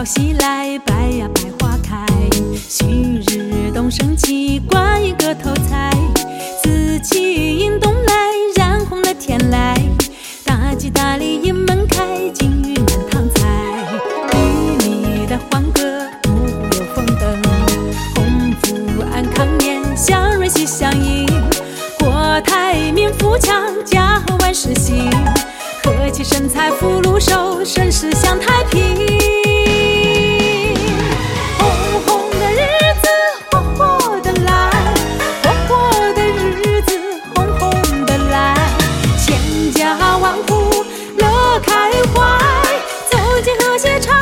报喜来，百呀百花开。旭日东升起，挂一个头彩。紫气迎东来，染红了天来。大吉大利迎门开，金玉满堂彩。绿里的欢歌，五谷有丰登。鸿福安康年，祥瑞喜相迎。国泰民富强，家和万事兴。和气生财福禄寿，盛世享太平。些长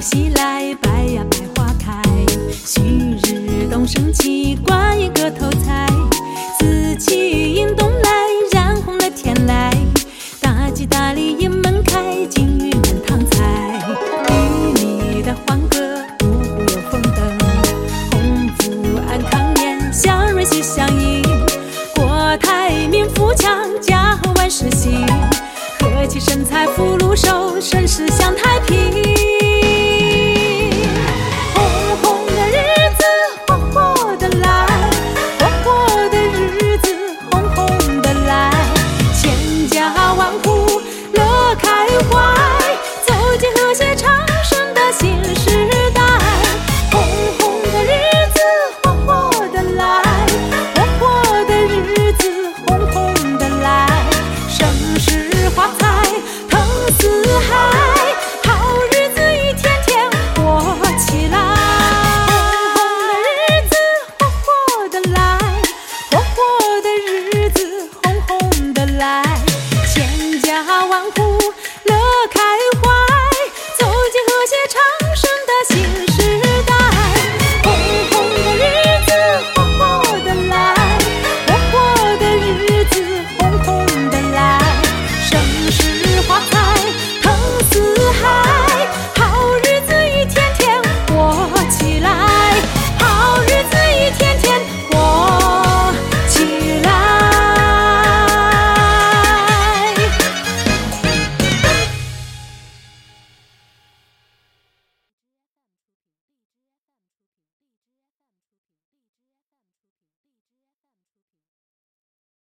西来白呀白花开，旭日东升起，挂一个头彩。花。